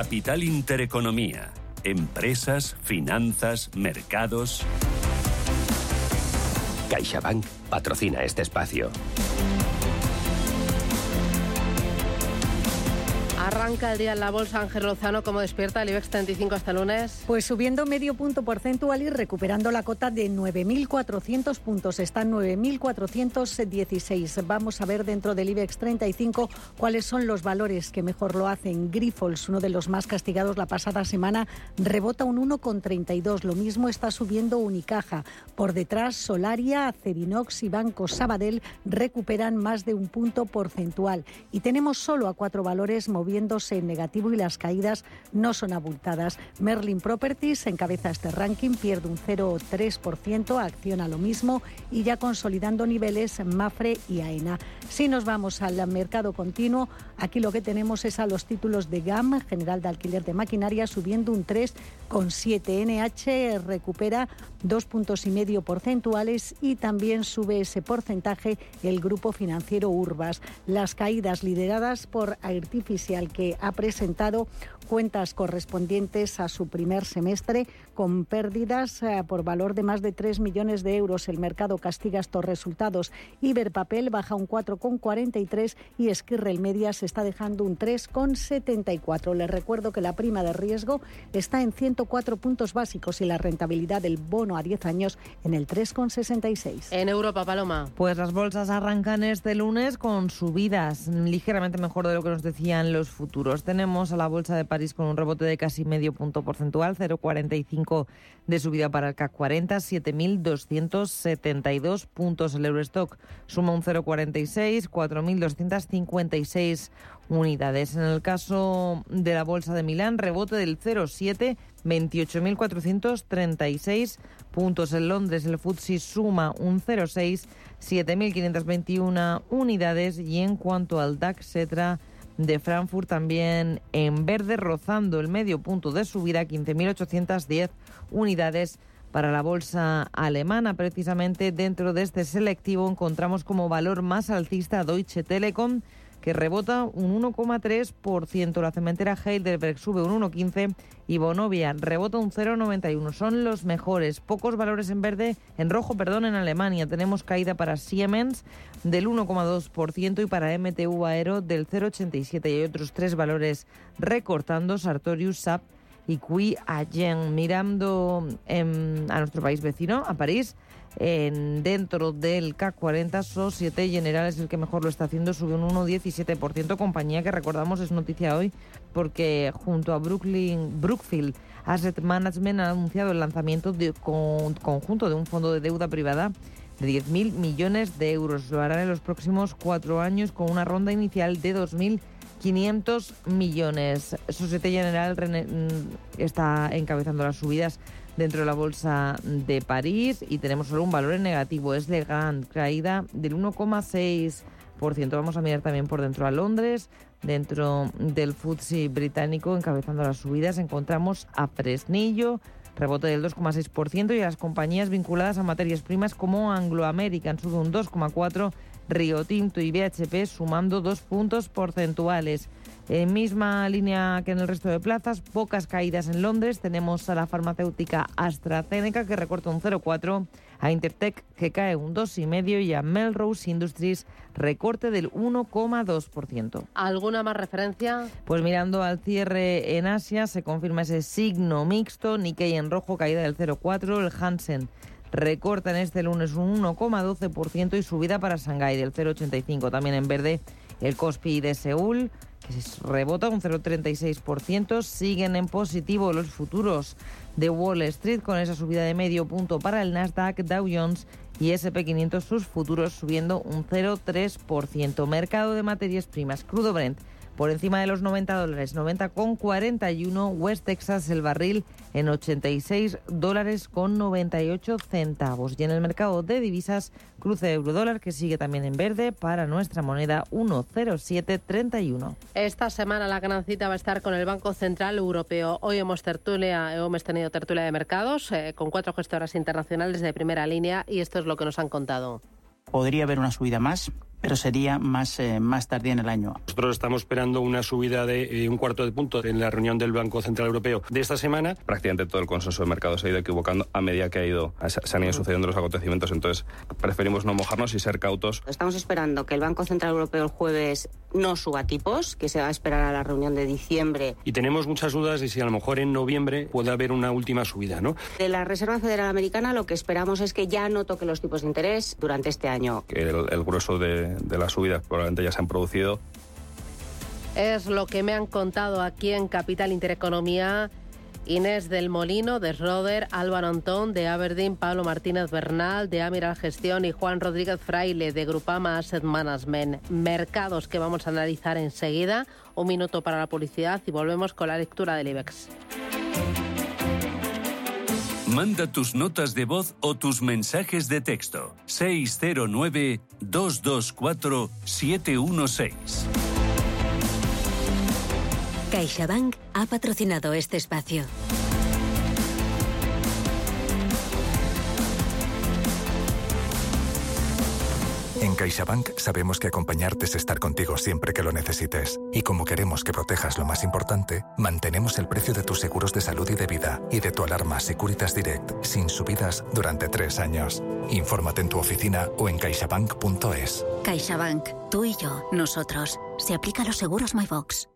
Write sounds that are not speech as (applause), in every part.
Capital Intereconomía. Empresas, finanzas, mercados. CaixaBank patrocina este espacio. Arranca el día en la bolsa Ángel Lozano, ¿cómo despierta el IBEX 35 hasta lunes? Pues subiendo medio punto porcentual y recuperando la cota de 9.400 puntos. Está en 9.416. Vamos a ver dentro del IBEX 35 cuáles son los valores que mejor lo hacen. Grifols, uno de los más castigados la pasada semana, rebota un 1,32. Lo mismo está subiendo Unicaja. Por detrás, Solaria, Acerinox y Banco Sabadell recuperan más de un punto porcentual. Y tenemos solo a cuatro valores en negativo y las caídas no son abultadas. Merlin Properties encabeza este ranking, pierde un 0,3%, acciona lo mismo y ya consolidando niveles Mafre y AENA. Si nos vamos al mercado continuo, aquí lo que tenemos es a los títulos de GAM, General de Alquiler de Maquinaria, subiendo un 3,7. NH recupera dos puntos y medio porcentuales y también sube ese porcentaje el grupo financiero Urbas. Las caídas lideradas por Artificial que ha presentado cuentas correspondientes a su primer semestre con pérdidas eh, por valor de más de 3 millones de euros. El mercado castiga estos resultados. Iberpapel baja un 4,43 y Esquirrel Media se está dejando un 3,74. Les recuerdo que la prima de riesgo está en 104 puntos básicos y la rentabilidad del bono a 10 años en el 3,66. En Europa, Paloma. Pues las bolsas arrancan este lunes con subidas ligeramente mejor de lo que nos decían los Tenemos a la bolsa de París con un rebote de casi medio punto porcentual, 0,45 de subida para el CAC 40, 7.272 puntos. El Eurostock suma un 0,46, 4.256 unidades. En el caso de la Bolsa de Milán, rebote del 0,7, 28.436 puntos. En Londres, el FTSE suma un 0,6, 7.521 unidades. Y en cuanto al DAX, Setra de Frankfurt también en verde, rozando el medio punto de subida, 15.810 unidades para la bolsa alemana. Precisamente dentro de este selectivo encontramos como valor más alcista Deutsche Telekom, que rebota un 1,3%. La cementera Heidelberg sube un 1,15% y Bonovia rebota un 0,91%. Son los mejores. Pocos valores en verde, en rojo, perdón, en Alemania. Tenemos caída para Siemens del 1,2% y para MTU Aero del 0,87%. Y hay otros tres valores recortando, Sartorius, SAP y Cui Agen. Mirando a nuestro país vecino, a París, en, dentro del CAC 40, Societe General es el que mejor lo está haciendo, sube un 1,17%, compañía que recordamos es noticia hoy porque junto a Brooklyn, Brookfield Asset Management ha anunciado el lanzamiento de conjunto de un fondo de deuda privada de 10.000 millones de euros. Lo harán en los próximos cuatro años con una ronda inicial de 2.500 millones. Societe General mm, está encabezando las subidas dentro de la bolsa de París y tenemos solo un valor en negativo, es de gran caída del 1,6%. Vamos a mirar también por dentro a Londres, dentro del FTSE británico, encabezando las subidas, encontramos a Fresnillo, rebote del 2,6% y a las compañías vinculadas a materias primas como Anglo American sube un 2,4%, Rio Tinto y BHP sumando dos puntos porcentuales. En misma línea que en el resto de plazas, pocas caídas en Londres. Tenemos a la farmacéutica AstraZeneca que recorta un 0,4, a Intertech que cae un 2,5 y a Melrose Industries recorte del 1,2%. ¿Alguna más referencia? Pues mirando al cierre en Asia se confirma ese signo mixto, Nikkei en rojo, caída del 0,4, el Hansen recorta en este lunes un 1,12% y subida para Shanghái del 0,85. También en verde el Kospi de Seúl rebota un 0,36%. Siguen en positivo los futuros de Wall Street con esa subida de medio punto para el Nasdaq, Dow Jones y SP500 sus futuros subiendo un 0,3%. Mercado de materias primas, crudo Brent por encima de los 90 dólares, 90,41 West Texas el barril en 86 dólares con 98 centavos. Y en el mercado de divisas, cruce euro dólar que sigue también en verde para nuestra moneda 10731. Esta semana la gran cita va a estar con el Banco Central Europeo. Hoy hemos tertulia, hemos tenido tertulia de mercados eh, con cuatro gestoras internacionales de primera línea y esto es lo que nos han contado. Podría haber una subida más pero sería más, eh, más tardía en el año. Nosotros estamos esperando una subida de eh, un cuarto de punto en la reunión del Banco Central Europeo de esta semana. Prácticamente todo el consenso de mercado se ha ido equivocando a medida que ha ido, se han ido sucediendo los acontecimientos, entonces preferimos no mojarnos y ser cautos. Estamos esperando que el Banco Central Europeo el jueves no suba tipos, que se va a esperar a la reunión de diciembre. Y tenemos muchas dudas de si a lo mejor en noviembre puede haber una última subida, ¿no? De la Reserva Federal Americana lo que esperamos es que ya no toque los tipos de interés durante este año. El, el grueso de, de las subidas probablemente ya se han producido. Es lo que me han contado aquí en Capital Intereconomía. Inés del Molino, de Roder, Álvaro Antón, de Aberdeen, Pablo Martínez Bernal, de Amiral Gestión y Juan Rodríguez Fraile, de Grupama Asset Management. Mercados que vamos a analizar enseguida. Un minuto para la publicidad y volvemos con la lectura del IBEX. Manda tus notas de voz o tus mensajes de texto. 609-224-716. CaixaBank ha patrocinado este espacio. CaixaBank sabemos que acompañarte es estar contigo siempre que lo necesites. Y como queremos que protejas lo más importante, mantenemos el precio de tus seguros de salud y de vida y de tu alarma Securitas Direct sin subidas durante tres años. Infórmate en tu oficina o en caixabank.es. CaixaBank, tú y yo, nosotros. Se aplica los seguros MyBox.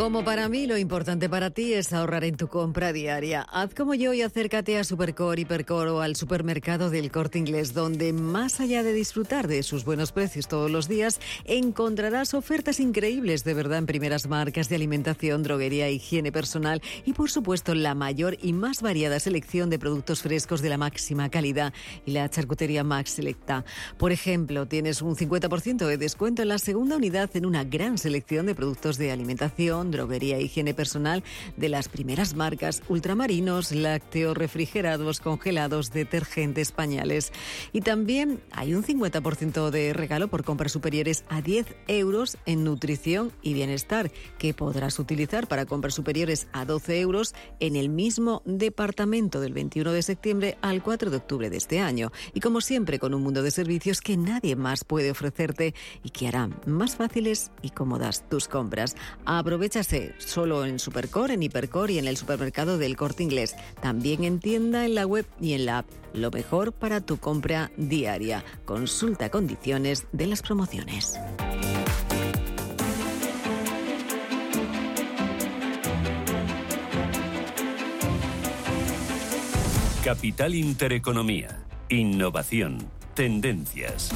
Como para mí, lo importante para ti es ahorrar en tu compra diaria. Haz como yo y acércate a Supercore, Hipercore o al supermercado del Corte Inglés, donde más allá de disfrutar de sus buenos precios todos los días, encontrarás ofertas increíbles de verdad en primeras marcas de alimentación, droguería, higiene personal y, por supuesto, la mayor y más variada selección de productos frescos de la máxima calidad y la charcutería Max Selecta. Por ejemplo, tienes un 50% de descuento en la segunda unidad en una gran selección de productos de alimentación, droguería e higiene personal de las primeras marcas, ultramarinos, lácteos, refrigerados, congelados, detergentes, pañales. Y también hay un 50% de regalo por compras superiores a 10 euros en nutrición y bienestar, que podrás utilizar para compras superiores a 12 euros en el mismo departamento del 21 de septiembre al 4 de octubre de este año. Y como siempre, con un mundo de servicios que nadie más puede ofrecerte y que hará más fáciles y cómodas tus compras. Aprovecha solo en Supercore, en Hipercore y en el supermercado del Corte Inglés. También en tienda, en la web y en la app. Lo mejor para tu compra diaria. Consulta condiciones de las promociones. Capital Intereconomía. Innovación. Tendencias.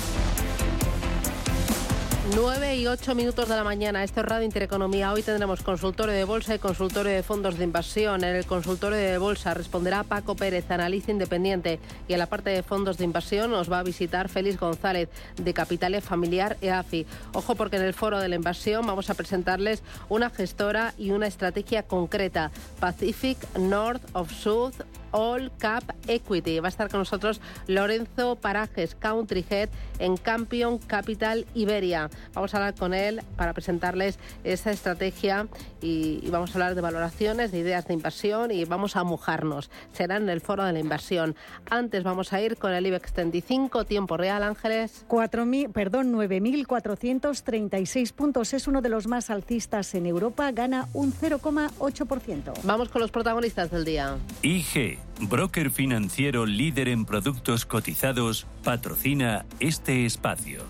9 y 8 minutos de la mañana. Esto es Radio Intereconomía. Hoy tendremos consultorio de bolsa y consultorio de fondos de inversión. En el consultorio de bolsa responderá Paco Pérez, analista independiente. Y en la parte de fondos de inversión nos va a visitar Félix González, de Capitales Familiar EAFI. Ojo, porque en el foro de la inversión vamos a presentarles una gestora y una estrategia concreta: Pacific North of South All Cap Equity. Va a estar con nosotros Lorenzo Parajes, Country Head en Campion Capital Iberia. Vamos a hablar con él para presentarles esa estrategia y, y, vamos a hablar de valoraciones, de ideas de inversión y vamos a mojarnos. Será en el foro de la inversión. Antes vamos a ir con el IBEX 35, tiempo real, Ángeles. 4.000, perdón, 9.436 puntos. Es uno de los más alcistas en Europa. Gana un 0,8%. Vamos con los protagonistas del día. IG broker financiero líder en productos cotizados, patrocina este espacio.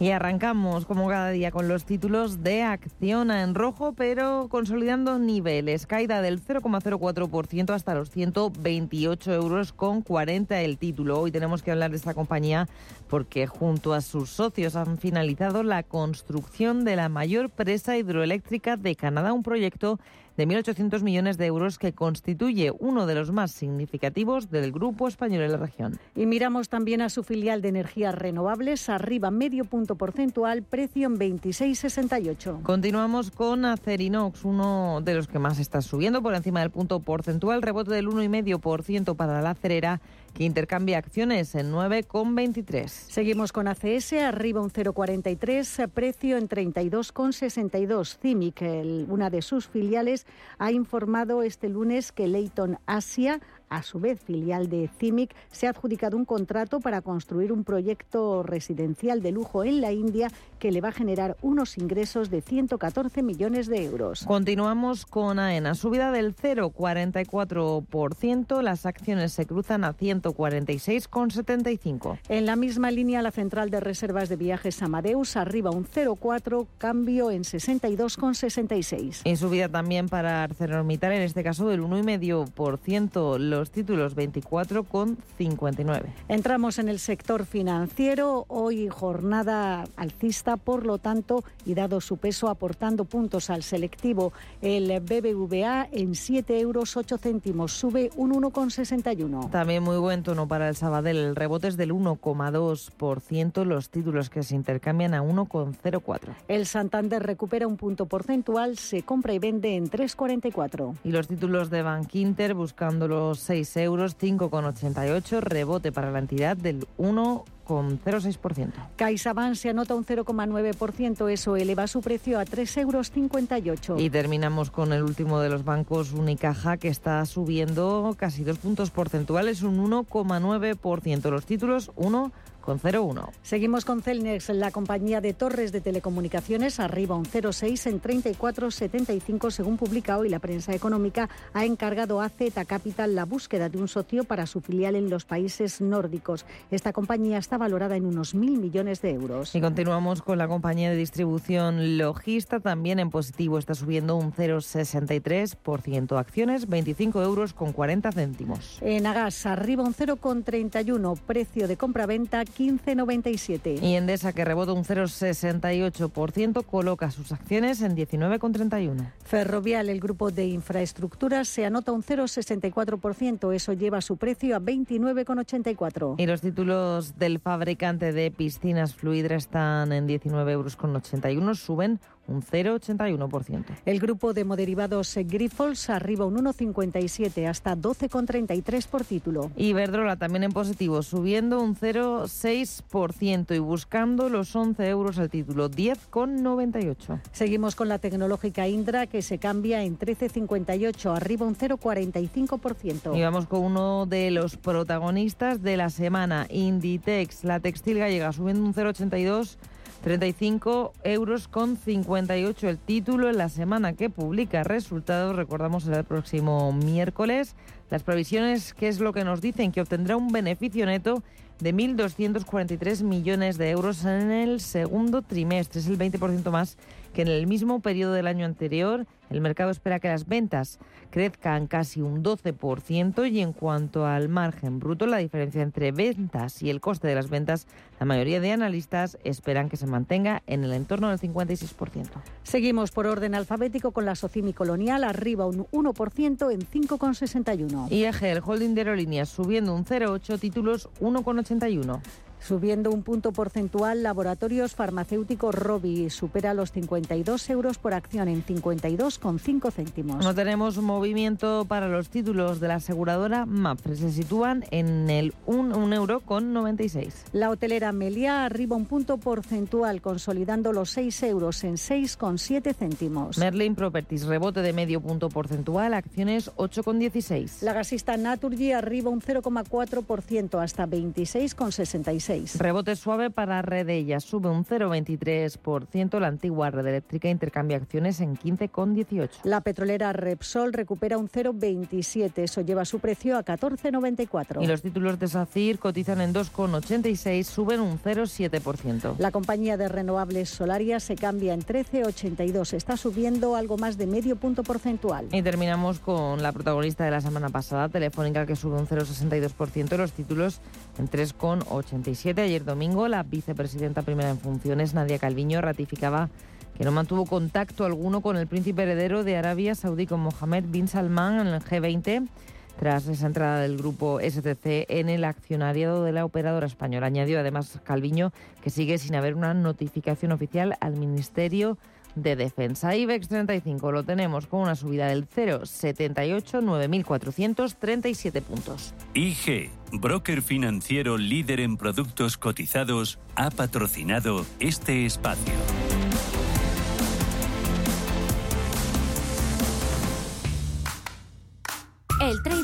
Y arrancamos, como cada día, con los títulos de Acciona en rojo, pero consolidando niveles. Caída del 0,04% hasta los 128 euros con 40 el título. Hoy tenemos que hablar de esta compañía porque junto a sus socios han finalizado la construcción de la mayor presa hidroeléctrica de Canadá, un proyecto de 1.800 millones de euros que constituye uno de los más significativos del grupo español en la región. Y miramos también a su filial de energías renovables, arriba medio punto porcentual, precio en 26,68. Continuamos con Acerinox, uno de los que más está subiendo por encima del punto porcentual, rebote del 1,5% para la acerera que intercambia acciones en 9,23. Seguimos con ACS, arriba un 0,43, precio en 32,62. CIMIC, una de sus filiales, ha informado este lunes que Leighton Asia a su vez filial de CIMIC, se ha adjudicado un contrato para construir un proyecto residencial de lujo en la India que le va a generar unos ingresos de 114 millones de euros. Continuamos con AENA, subida del 0,44%. Las acciones se cruzan a 146,75. En la misma línea, la central de reservas de viajes Amadeus arriba un 0,4, cambio en 62,66. En subida también para ArcelorMittal, en este caso del 1,5%, los títulos 24,59. Entramos en el sector financiero, hoy jornada alcista, por lo tanto, y dado su peso aportando puntos al selectivo, el BBVA en 7 euros 8 céntimos sube un 1,61. También muy buen tono para el Sabadell, el rebote es del 1,2%, los títulos que se intercambian a 1,04. El Santander recupera un punto porcentual, se compra y vende en 3,44. Y los títulos de Bank Inter buscando los 6 euros, 5,88, rebote para la entidad del 1 con 0,6%. CaixaBank se anota un 0,9%, eso eleva su precio a 3,58 euros. Y terminamos con el último de los bancos, Unicaja, que está subiendo casi dos puntos porcentuales, un 1,9%. Los títulos, 1 con 0,1. Seguimos con Celnex, la compañía de torres de telecomunicaciones, arriba un 0,6 en 34,75 según publica hoy la prensa económica, ha encargado a Z Capital la búsqueda de un socio para su filial en los países nórdicos. Esta compañía está valorada en unos mil millones de euros. Y continuamos con la compañía de distribución Logista, también en positivo, está subiendo un 0,63%. Acciones 25 euros con 40 céntimos. En Agas, arriba un 0,31, precio de compra-venta 15,97. Y Endesa, que rebota un 0,68%, coloca sus acciones en 19,31. Ferrovial, el grupo de infraestructuras, se anota un 0,64%. Eso lleva su precio a 29,84. Y los títulos del fabricante de piscinas Fluidra están en 19,81 euros, suben un 0,81%. El grupo de moderivados Grifols arriba un 1,57 hasta 12,33 por título. Iberdrola también en positivo, subiendo un 0,6% y buscando los 11 euros al título, 10,98. Seguimos con la tecnológica Indra que se cambia en 13,58, arriba un 0,45%. Y vamos con uno de los protagonistas de la semana, Inditex, la textil gallega, subiendo un 0,82 35 euros con 58 el título en la semana que publica resultados. Recordamos el próximo miércoles. Las previsiones, ¿qué es lo que nos dicen? Que obtendrá un beneficio neto de 1.243 millones de euros en el segundo trimestre. Es el 20% más que en el mismo periodo del año anterior. El mercado espera que las ventas crezcan casi un 12% y en cuanto al margen bruto, la diferencia entre ventas y el coste de las ventas, la mayoría de analistas esperan que se mantenga en el entorno del 56%. Seguimos por orden alfabético con la Socimi Colonial, arriba un 1% en 5,61. IAG, el holding de aerolíneas, subiendo un 0,8, títulos 1,81. Subiendo un punto porcentual, Laboratorios Farmacéuticos Robi supera los 52 euros por acción en 52,5 céntimos. No tenemos movimiento para los títulos de la aseguradora MAPFRE. Se sitúan en el 1, euro con 96. La hotelera Meliá arriba un punto porcentual, consolidando los 6 euros en 6,7 céntimos. Merlin Properties, rebote de medio punto porcentual, acciones 8,16. La gasista Naturgy arriba un 0,4% hasta 26,66. Rebote suave para Redella, sube un 0,23%. La antigua red eléctrica intercambia acciones en 15,18. La petrolera Repsol recupera un 0,27. Eso lleva su precio a 14,94. Y los títulos de SACIR cotizan en 2,86, suben un 0,7%. La compañía de renovables Solaria se cambia en 13,82. Está subiendo algo más de medio punto porcentual. Y terminamos con la protagonista de la semana pasada, Telefónica, que sube un 0,62%. Los títulos en 3,87. Ayer domingo, la vicepresidenta primera en funciones, Nadia Calviño, ratificaba que no mantuvo contacto alguno con el príncipe heredero de Arabia Saudí, con Mohammed bin Salman, en el G20 tras esa entrada del grupo STC en el accionariado de la operadora española. Añadió además Calviño que sigue sin haber una notificación oficial al Ministerio de Defensa. IBEX 35 lo tenemos con una subida del 0,78, 9.437 puntos. IG, broker financiero líder en productos cotizados, ha patrocinado este espacio.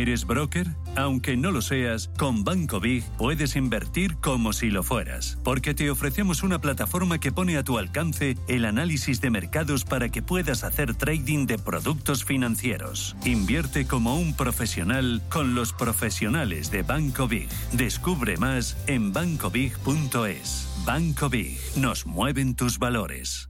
¿Eres broker? Aunque no lo seas, con Banco Big puedes invertir como si lo fueras, porque te ofrecemos una plataforma que pone a tu alcance el análisis de mercados para que puedas hacer trading de productos financieros. Invierte como un profesional con los profesionales de Banco Big. Descubre más en bancobig.es. Banco Big, nos mueven tus valores.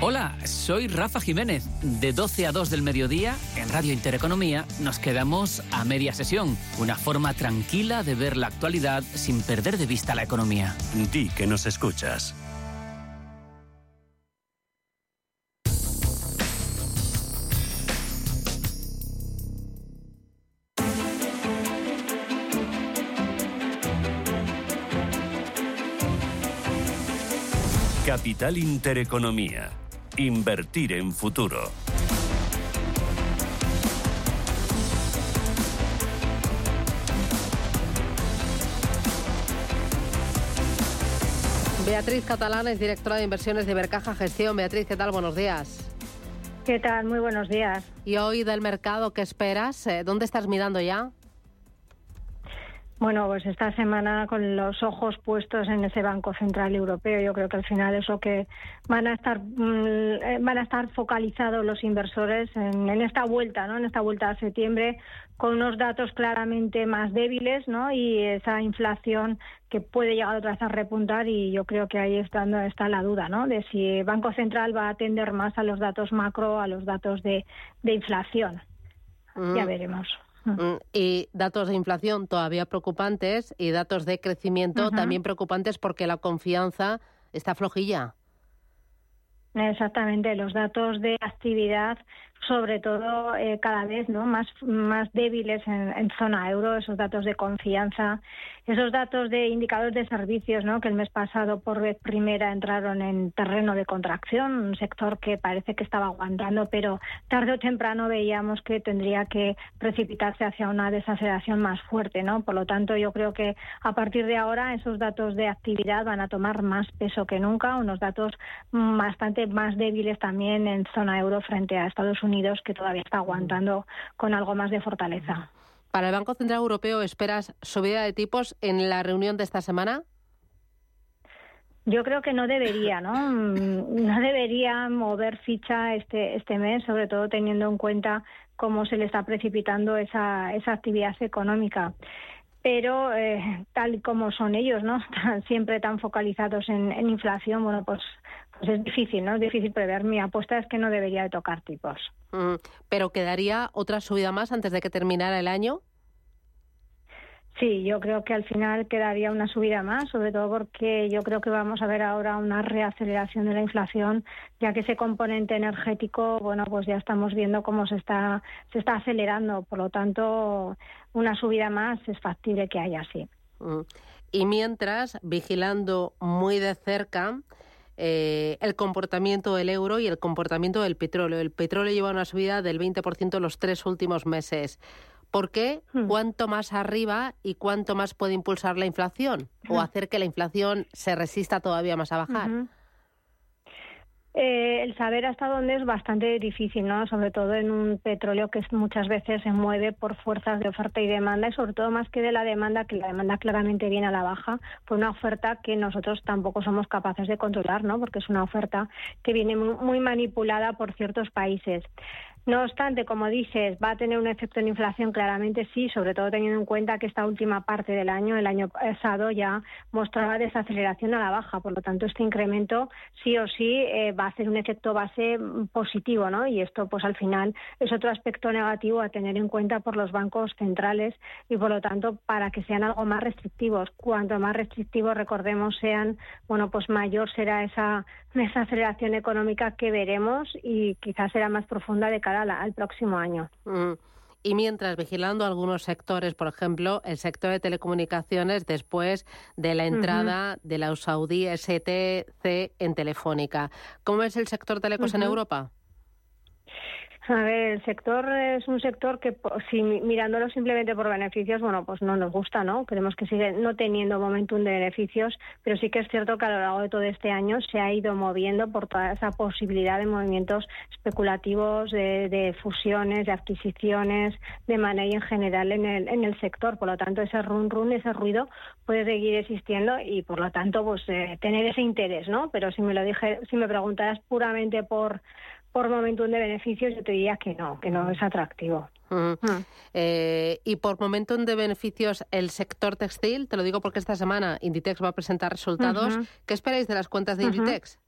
Hola, soy Rafa Jiménez. De 12 a 2 del mediodía, en Radio Intereconomía, nos quedamos a media sesión. Una forma tranquila de ver la actualidad sin perder de vista la economía. Di que nos escuchas. Capital Intereconomía Invertir en futuro. Beatriz Catalán es directora de inversiones de Bercaja Gestión. Beatriz, ¿qué tal? Buenos días. ¿Qué tal? Muy buenos días. ¿Y hoy del mercado qué esperas? Eh, ¿Dónde estás mirando ya? Bueno, pues esta semana con los ojos puestos en ese Banco Central Europeo, yo creo que al final es lo que van a estar mm, eh, van a estar focalizados los inversores en, esta vuelta, ¿no? En esta vuelta a septiembre con unos datos claramente más débiles, ¿no? Y esa inflación que puede llegar otra vez a repuntar y yo creo que ahí está, está la duda, ¿no? De si el Banco Central va a atender más a los datos macro, a los datos de, inflación. Ya veremos. Mm, y datos de inflación todavía preocupantes y datos de crecimiento también preocupantes porque la confianza está flojilla. Exactamente, los datos de actividad sobre todo eh, cada vez no más más débiles en, zona euro esos datos de confianza esos datos de indicadores de servicios no que el mes pasado por vez primera entraron en terreno de contracción un sector que parece que estaba aguantando pero tarde o temprano veíamos que tendría que precipitarse hacia una desaceleración más fuerte no por lo tanto yo creo que a partir de ahora esos datos de actividad van a tomar más peso que nunca unos datos bastante más débiles también en zona euro frente a Estados Unidos Unidos, que todavía está aguantando con algo más de fortaleza. ¿Para el Banco Central Europeo esperas subida de tipos en la reunión de esta semana? Yo creo que no debería, ¿no? Mm, no debería mover ficha este, este mes, sobre todo teniendo en cuenta cómo se le está precipitando esa, esa actividad económica. Pero eh, tal como son ellos, ¿no? (laughs) Siempre tan focalizados en, en inflación, bueno, pues pues es difícil, ¿no? Es difícil prever. Mi apuesta es que no debería de tocar tipos. Mm, ¿Pero quedaría otra subida más antes de que terminara el año? Sí, yo creo que al final quedaría una subida más, sobre todo porque yo creo que vamos a ver ahora una reaceleración de la inflación, ya que ese componente energético, bueno, pues ya estamos viendo cómo se está se está acelerando, por lo tanto, una subida más es factible que haya, sí. Mm. Y mientras, vigilando muy de cerca eh, el comportamiento del euro y el comportamiento del petróleo. El petróleo lleva una subida del 20% los tres últimos meses. ¿Por qué? Hmm. ¿Cuánto más arriba y cuánto más puede impulsar la inflación? ¿O hmm. hacer que la inflación se resista todavía más a bajar? Eh, el saber hasta dónde es bastante difícil, ¿no? Sobre todo en un petróleo que muchas veces se mueve por fuerzas de oferta y demanda y sobre todo más que de la demanda, que la demanda claramente viene a la baja, por una oferta que nosotros tampoco somos capaces de controlar, ¿no? Porque es una oferta que viene muy manipulada por ciertos países. No obstante, como dices, va a tener un efecto en inflación, claramente sí, sobre todo teniendo en cuenta que esta última parte del año, el año pasado, ya mostraba desaceleración a la baja. Por lo tanto, este incremento sí o sí eh, va a hacer un efecto base positivo, ¿no? Y esto, pues al final, es otro aspecto negativo a tener en cuenta por los bancos centrales y, por lo tanto, para que sean algo más restrictivos. Cuanto más restrictivos, recordemos, sean, bueno, pues mayor será esa (laughs) desaceleración económica que veremos y quizás será más profunda de cara al próximo año. Mm. Y mientras vigilando algunos sectores, por ejemplo, el sector de telecomunicaciones después de la entrada de la Saudí STC en Telefónica. ¿Cómo es el sector telecos en Europa? A ver, el sector es un sector que, si mirándolo simplemente por beneficios, bueno, pues no nos gusta, ¿no? Creemos que sigue no teniendo momentum de beneficios, pero sí que es cierto que a lo largo de todo este año se ha ido moviendo por toda esa posibilidad de movimientos especulativos, de, fusiones, de adquisiciones, de manejo en general en el, en el sector. Por lo tanto, ese run run, ese ruido puede seguir existiendo y, por lo tanto, pues eh, tener ese interés, ¿no? Pero si me lo dije, si me preguntaras puramente por por momentum de beneficios, yo te diría que no, que no es atractivo. Mm. Eh, y por momentum de beneficios, el sector textil, te lo digo porque esta semana Inditex va a presentar resultados. ¿Qué esperáis de las cuentas de Inditex?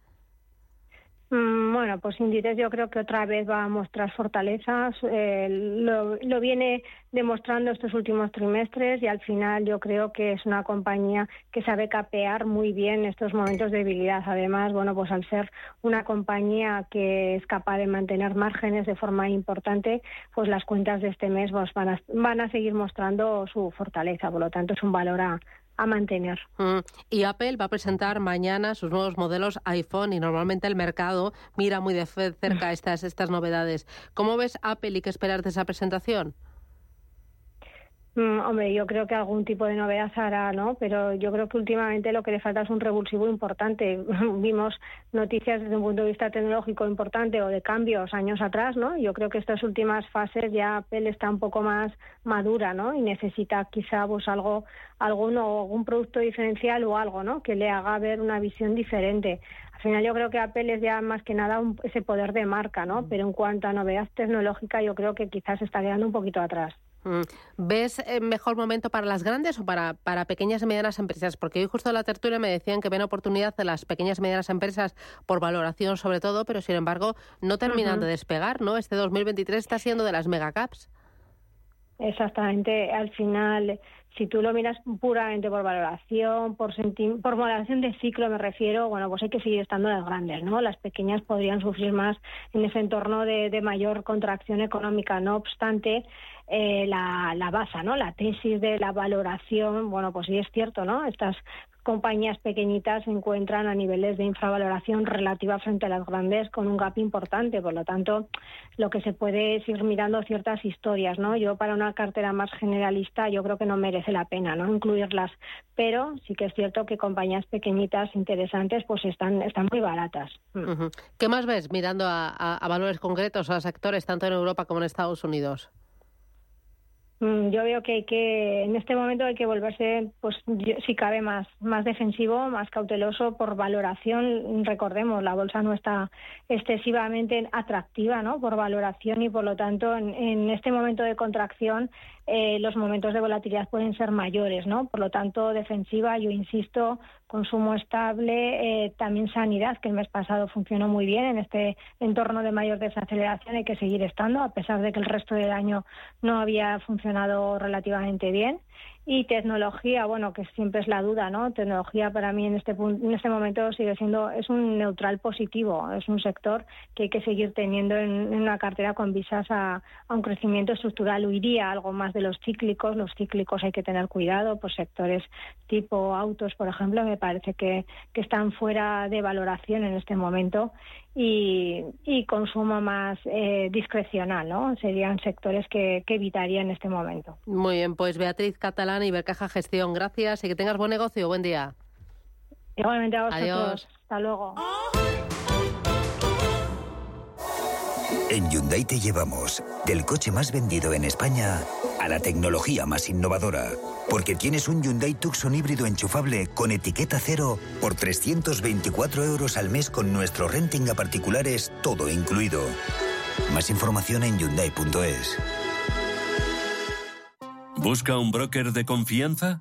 Mm, bueno, pues Inditex yo creo que otra vez va a mostrar fortalezas. Eh, lo, viene demostrando estos últimos trimestres y al final yo creo que es una compañía que sabe capear muy bien estos momentos de debilidad. Además, bueno, pues al ser una compañía que es capaz de mantener márgenes de forma importante, pues las cuentas de este mes pues, van, a, van a seguir mostrando su fortaleza. Por lo tanto, es un valor a, a mantener. Mm. Y Apple va a presentar mañana sus nuevos modelos iPhone y normalmente el mercado mira muy de cerca mm. estas, estas novedades. ¿Cómo ves Apple y qué esperar de esa presentación? Mm, hombre, yo creo que algún tipo de novedad hará, ¿no? Pero yo creo que últimamente lo que le falta es un revulsivo importante. (laughs) Vimos noticias desde un punto de vista tecnológico importante o de cambios años atrás, ¿no? Yo creo que estas últimas fases ya Apple está un poco más madura, ¿no? Y necesita quizá pues algo, alguno, algún producto diferencial o algo, ¿no? Que le haga ver una visión diferente. Al final yo creo que Apple es ya más que nada ese poder de marca, ¿no? Mm. Pero en cuanto a novedad tecnológica yo creo que quizás está quedando un poquito atrás. Mm. ¿Ves eh, mejor momento para las grandes o para, para pequeñas y medianas empresas? Porque hoy justo en la tertulia me decían que ven oportunidad de las pequeñas y medianas empresas por valoración sobre todo, pero sin embargo no terminan de despegar, ¿no? Este 2023 está siendo de las megacaps. Exactamente, al final, si tú lo miras puramente por valoración, por por valoración de ciclo me refiero, bueno, pues hay que seguir estando las grandes, ¿no? Las pequeñas podrían sufrir más en ese entorno de, mayor contracción económica. No obstante, eh, la, la base, ¿no? La tesis de la valoración, bueno, pues sí es cierto, ¿no? Estas compañías pequeñitas se encuentran a niveles de infravaloración relativa frente a las grandes con un gap importante. Por lo tanto, lo que se puede es ir mirando ciertas historias, ¿no? Yo para una cartera más generalista yo creo que no merece la pena, ¿no? Incluirlas, pero sí que es cierto que compañías pequeñitas interesantes pues están están muy baratas. ¿Qué más ves mirando a, valores concretos, a sectores tanto en Europa como en Estados Unidos? Mm, yo veo que hay que en este momento hay que volverse pues si cabe más más defensivo más cauteloso por valoración. Recordemos la bolsa no está excesivamente atractiva no por valoración y por lo tanto en, en este momento de contracción eh, los momentos de volatilidad pueden ser mayores, ¿no? Por lo tanto, defensiva, yo insisto, consumo estable, eh, también sanidad, que el mes pasado funcionó muy bien en este entorno de mayor desaceleración, hay que seguir estando, a pesar de que el resto del año no había funcionado relativamente bien Y tecnología, bueno, que siempre es la duda, ¿no? Tecnología para mí en este en este momento sigue siendo es un neutral positivo, es un sector que hay que seguir teniendo en, una cartera con visas a, un crecimiento estructural. Huiría algo más de los cíclicos, los cíclicos hay que tener cuidado, pues sectores tipo autos, por ejemplo, me parece que, que están fuera de valoración en este momento y, consumo más eh, discrecional, ¿no? Serían sectores que, que evitaría en este momento. Muy bien, pues Beatriz Catalán y Bercaja Gestión, gracias y que tengas buen negocio. Buen día. Igualmente a vosotros. Adiós. Hasta luego. En Hyundai te llevamos del coche más vendido en España a la tecnología más innovadora. Porque tienes un Hyundai Tucson híbrido enchufable con etiqueta cero por 324 euros al mes con nuestro renting a particulares, todo incluido. Más información en Hyundai.es. ¿Busca un broker de confianza?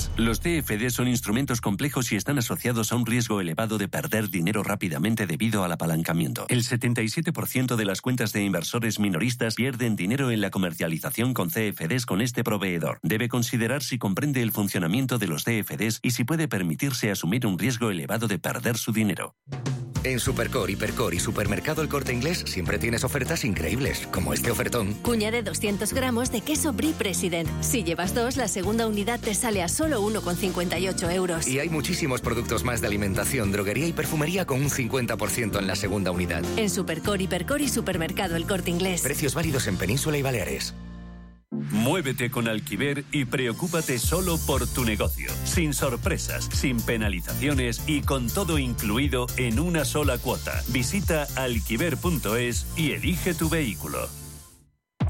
Los CFD son instrumentos complejos y están asociados a un riesgo elevado de perder dinero rápidamente debido al apalancamiento. El 77% de las cuentas de inversores minoristas pierden dinero en la comercialización con CFDs con este proveedor. Debe considerar si comprende el funcionamiento de los CFDs y si puede permitirse asumir un riesgo elevado de perder su dinero. En Supercore, Hipercore y Supermercado El Corte Inglés siempre tienes ofertas increíbles, como este ofertón. Cuña de 200 gramos de queso Brie President. Si llevas dos, la segunda unidad te sale a solo 1,58 euros. Y hay muchísimos productos más de alimentación, droguería y perfumería con un 50% en la segunda unidad. En Supercore, Hipercore y Supermercado El Corte Inglés. Precios válidos en Península y Baleares. Muévete con Alquiver y preocúpate solo por tu negocio, sin sorpresas, sin penalizaciones y con todo incluido en una sola cuota. Visita alquiver.es y elige tu vehículo.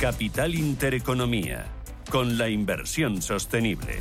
Capital Intereconomía, con la inversión sostenible.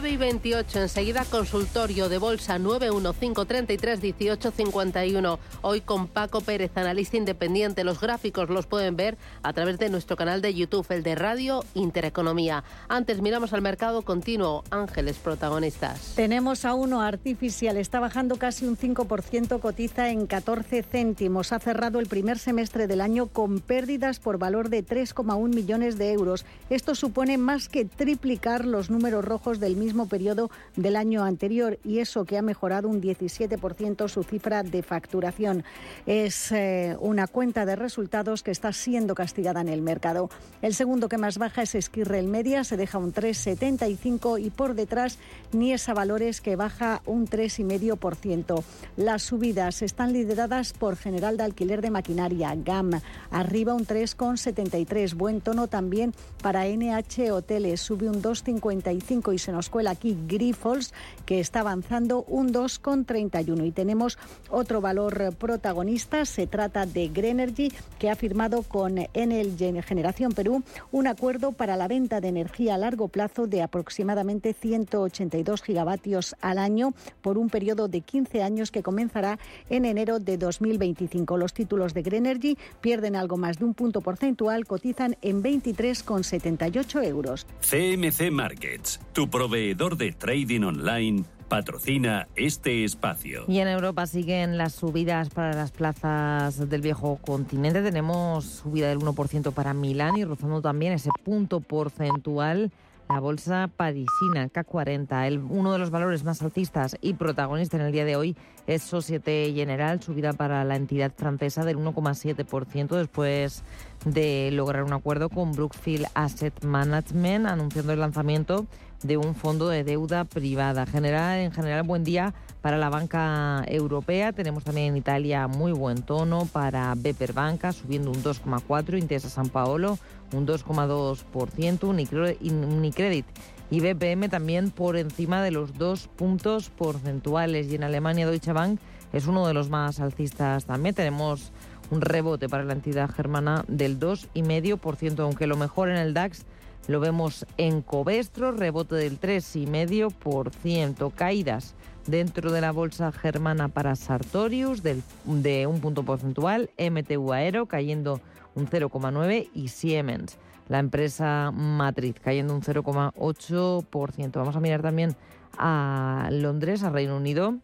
9 y 28, enseguida consultorio de bolsa 915331851. Hoy con Paco Pérez, analista independiente. Los gráficos los pueden ver a través de nuestro canal de YouTube, el de Radio Intereconomía. Antes miramos al mercado continuo. Ángeles, protagonistas. Tenemos a uno artificial, está bajando casi un 5%, cotiza en 14 céntimos. Ha cerrado el primer semestre del año con pérdidas por valor de 3,1 millones de euros. Esto supone más que triplicar los números rojos del mismo periodo del año anterior y eso que ha mejorado un 17% su cifra de facturación. Es eh, una cuenta de resultados que está siendo castigada en el mercado. El segundo que más baja es Esquirrel Media, se deja un 3,75 y por detrás Niesa Valores que baja un 3,5%. Las subidas están lideradas por General de Alquiler de Maquinaria, GAM, arriba un 3,73. Buen tono también para NH Hoteles, sube un 2,55 y se nos cuela aquí Grifols, que está avanzando un 2,31. Y tenemos otro valor protagonista, se trata de Grenergy, que ha firmado con Enel Generación Perú un acuerdo para la venta de energía a largo plazo de aproximadamente 182 gigavatios al año por un periodo de 15 años que comenzará en enero de 2025. Los títulos de Grenergy pierden algo más de un punto porcentual, cotizan en 23,78 euros. CMC Markets, tu proveedor de trading online, patrocina este espacio. Y en Europa siguen las subidas para las plazas del viejo continente. Tenemos subida del 1% para Milán y rozando también ese punto porcentual la bolsa parisina K40. El, uno de los valores más altistas y protagonista en el día de hoy es Societe General, subida para la entidad francesa del 1,7% después de lograr un acuerdo con Brookfield Asset Management, anunciando el lanzamiento de un fondo de deuda privada. General, en general, buen día para la banca europea. Tenemos también en Italia muy buen tono para Beper Banca, subiendo un 2,4%, Intesa San Paolo un 2,2%, Unicredit y BPM también por encima de los dos puntos porcentuales. Y en Alemania Deutsche Bank es uno de los más alcistas también. Tenemos un rebote para la entidad germana del 2,5%, aunque lo mejor en el DAX lo vemos en Covestro, rebote del 3,5%, caídas dentro de la bolsa germana para Sartorius del, de un punto porcentual, MTU Aero cayendo un 0,9% y Siemens, la empresa matriz, cayendo un 0,8%. Vamos a mirar también a Londres, a Reino Unido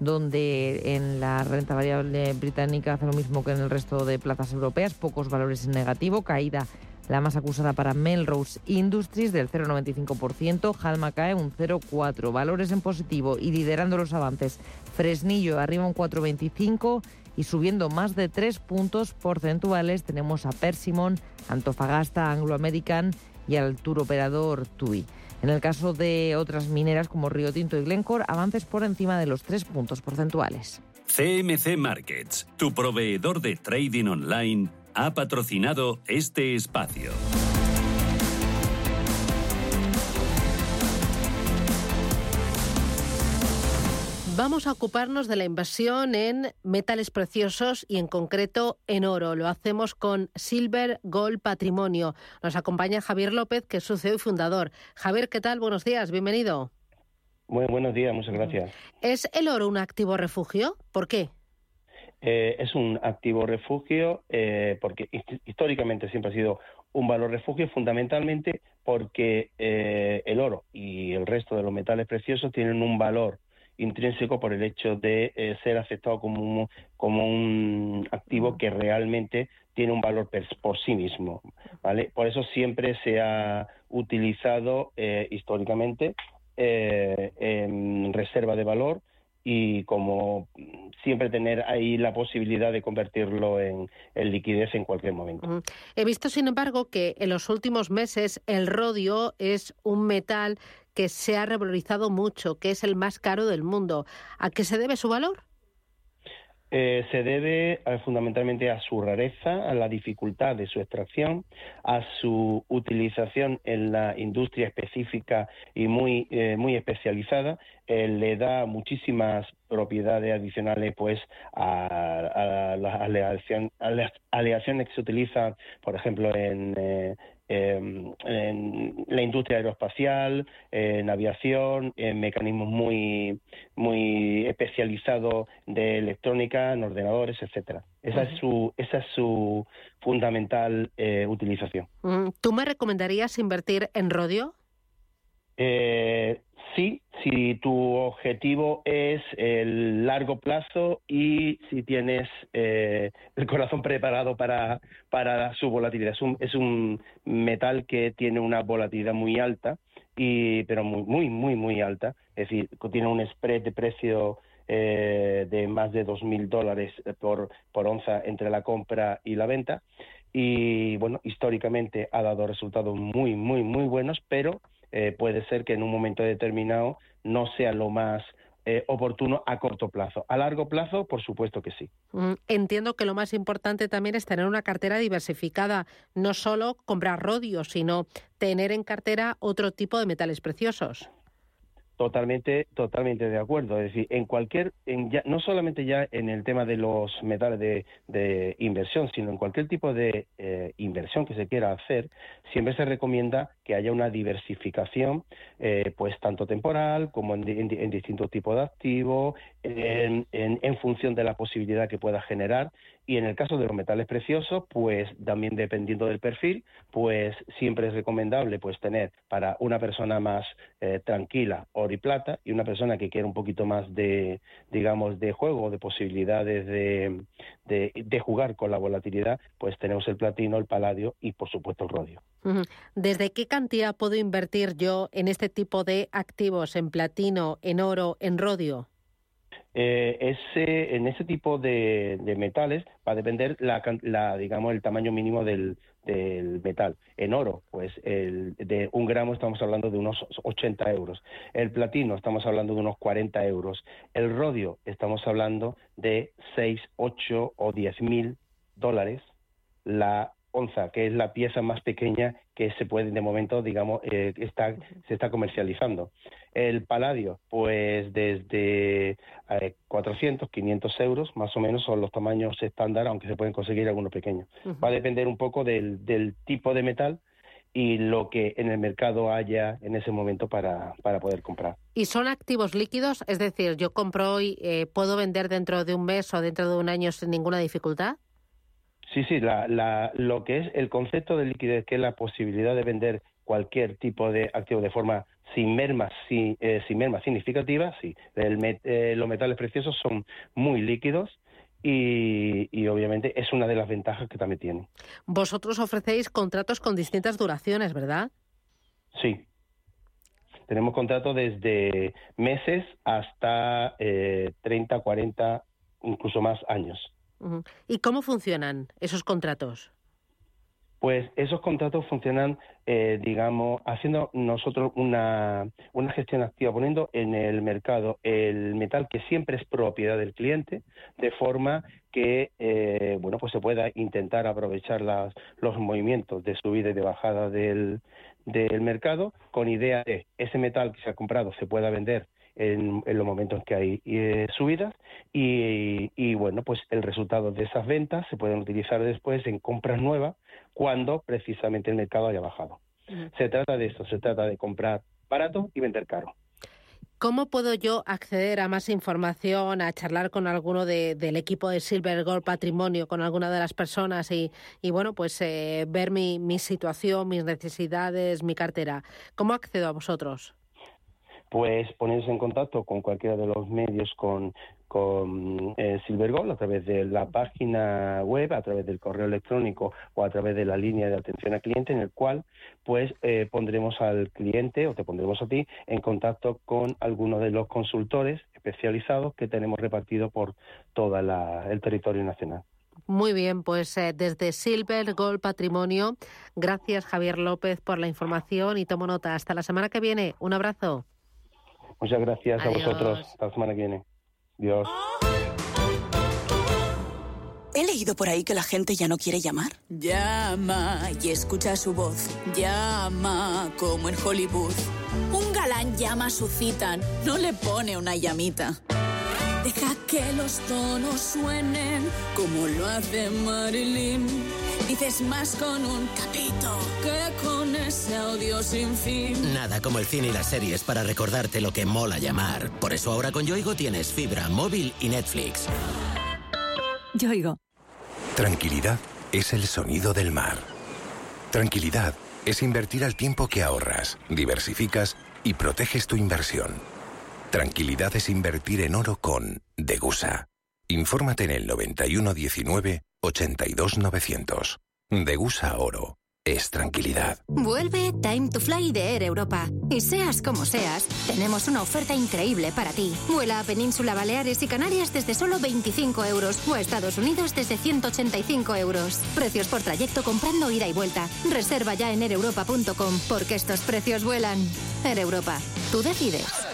donde en la renta variable británica hace lo mismo que en el resto de plazas europeas, pocos valores en negativo, caída la más acusada para Melrose Industries del 0,95%, Halma cae un 0,4%, valores en positivo y liderando los avances, Fresnillo arriba un 4,25% y subiendo más de 3 puntos porcentuales tenemos a Persimon, Antofagasta, Anglo American y al tour operador TUI. En el caso de otras mineras como Río Tinto y Glencore, avances por encima de los 3 puntos porcentuales. CMC Markets, tu proveedor de trading online ha patrocinado este espacio. Vamos a ocuparnos de la inversión en metales preciosos y en concreto en oro. Lo hacemos con Silver Gold Patrimonio. Nos acompaña Javier López, que es su CEO y fundador. Javier, ¿qué tal? Buenos días, bienvenido. Muy buenos días, muchas gracias. ¿Es el oro un activo refugio? ¿Por qué? Eh, es un activo refugio eh, porque históricamente siempre ha sido un valor refugio, fundamentalmente porque eh, el oro y el resto de los metales preciosos tienen un valor intrínseco por el hecho de ser aceptado como un, como un activo que realmente tiene un valor por sí mismo, ¿vale? Por eso siempre se ha utilizado históricamente en reserva de valor y como siempre tener ahí la posibilidad de convertirlo en, liquidez en cualquier momento. He visto, sin embargo, que en los últimos meses el rodio es un metal que se ha revalorizado mucho, que es el más caro del mundo. ¿A qué se debe su valor? Eh, se debe eh, fundamentalmente a su rareza, a la dificultad de su extracción, a su utilización en la industria específica y muy, eh, muy especializada. le da muchísimas propiedades adicionales pues a, las aleaciones que se utilizan, por ejemplo, en, en la industria aeroespacial, en aviación, en mecanismos muy, muy especializados de electrónica, en ordenadores, etcétera. Esa es su, esa es su fundamental eh, utilización. Mm, ¿Tú me recomendarías invertir en rodio? Eh, sí, si tu objetivo es el largo plazo y si tienes eh, el corazón preparado para, para su volatilidad. Es un, es un metal que tiene una volatilidad muy alta, y, pero muy, muy, muy, muy alta. Es decir, tiene un spread de precio eh, de más de 2.000 dólares por, por onza entre la compra y la venta. Y bueno, históricamente ha dado resultados muy, muy, muy buenos, pero eh, puede ser que en un momento determinado no sea lo más eh, oportuno a corto plazo. A largo plazo, por supuesto que sí. Mm, entiendo que lo más importante también es tener una cartera diversificada, no solo comprar rodio, sino tener en cartera otro tipo de metales preciosos. Totalmente, totalmente de acuerdo. Es decir, en cualquier, en ya, no solamente ya en el tema de los metales de, inversión, sino en cualquier tipo de eh, inversión que se quiera hacer, siempre se recomienda que haya una diversificación, eh, pues tanto temporal como en, distintos tipos de activos, en, en, función de la posibilidad que pueda generar. Y en el caso de los metales preciosos, pues también dependiendo del perfil, pues siempre es recomendable pues tener para una persona más eh, tranquila oro y plata, y una persona que quiere un poquito más de, digamos, de juego, de posibilidades de, de, jugar con la volatilidad, pues tenemos el platino, el paladio y, por supuesto, el rodio. ¿Desde qué cantidad puedo invertir yo en este tipo de activos, en platino, en oro, en rodio? Eh, ese, en ese tipo de, metales va a depender la, digamos el tamaño mínimo del, del metal. En oro, pues el, de un gramo estamos hablando de unos 80 euros. El platino estamos hablando de unos 40 euros. El rodio estamos hablando de 6, 8 o 10 mil dólares la onza, que es la pieza más pequeña que se puede de momento, digamos, eh, está, se está comercializando. El paladio, pues desde 400, eh, 500 euros, más o menos son los tamaños estándar, aunque se pueden conseguir algunos pequeños. Va a depender un poco del, del tipo de metal y lo que en el mercado haya en ese momento para, para poder comprar. ¿Y son activos líquidos? Es decir, yo compro hoy, eh, ¿puedo vender dentro de un mes o dentro de un año sin ninguna dificultad? Sí, sí, la, la, lo que es el concepto de liquidez, que es la posibilidad de vender cualquier tipo de activo de forma sin merma, sin, eh, sin merma significativa, sí. Eh, los metales preciosos son muy líquidos y, y, obviamente es una de las ventajas que también tienen. Vosotros ofrecéis contratos con distintas duraciones, ¿verdad? Sí. Tenemos contratos desde meses hasta eh, 30, 40, incluso más años. ¿Y cómo funcionan esos contratos? Pues esos contratos funcionan, eh, digamos, haciendo nosotros una, una gestión activa, poniendo en el mercado el metal que siempre es propiedad del cliente, de forma que, eh, bueno, pues se pueda intentar aprovechar las, los movimientos de subida y de bajada del, del mercado, con idea de ese metal que se ha comprado se pueda vender en, los momentos que hay eh, subidas y, bueno, pues el resultado de esas ventas se pueden utilizar después en compras nuevas cuando precisamente el mercado haya bajado. Se trata de esto, se trata de comprar barato y vender caro. ¿Cómo puedo yo acceder a más información, a charlar con alguno del equipo de Silver Gold Patrimonio, con alguna de las personas y, bueno, pues eh, ver mi, mi situación, mis necesidades, mi cartera? ¿Cómo accedo a vosotros? Pues ponerse en contacto con cualquiera de los medios con, con eh, Silvergold a través de la página web, a través del correo electrónico o a través de la línea de atención al cliente en el cual pues eh, pondremos al cliente o te pondremos a ti en contacto con algunos de los consultores especializados que tenemos repartidos por todo el territorio nacional. Muy bien, pues eh, desde Silver Gold Patrimonio, gracias Javier López por la información y tomo nota. Hasta la semana que viene. Un abrazo. Muchas gracias a vosotros. Hasta la semana que viene. Dios. He leído por ahí que la gente ya no quiere llamar. Llama y escucha su voz. Llama como en Hollywood. Un galán llama a su cita, no le pone una llamita. Deja que los tonos suenen como lo hace Marilyn. Dices más con un capito que con ese audio sin fin. Nada como el cine y las series para recordarte lo que mola llamar. Por eso ahora con Yoigo tienes fibra, móvil y Netflix. Yoigo. Tranquilidad es el sonido del mar. Tranquilidad es invertir al tiempo que ahorras, diversificas y proteges tu inversión. Tranquilidad es invertir en oro con Degusa. Infórmate en el 9119 82900. Degusa Oro. Es tranquilidad. Vuelve Time to Fly de Air Europa. Y seas como seas, tenemos una oferta increíble para ti. Vuela a Península Baleares y Canarias desde solo 25 euros o a Estados Unidos desde 185 euros. Precios por trayecto comprando ida y vuelta. Reserva ya en aereuropa.com porque estos precios vuelan. Air Europa. Tú decides.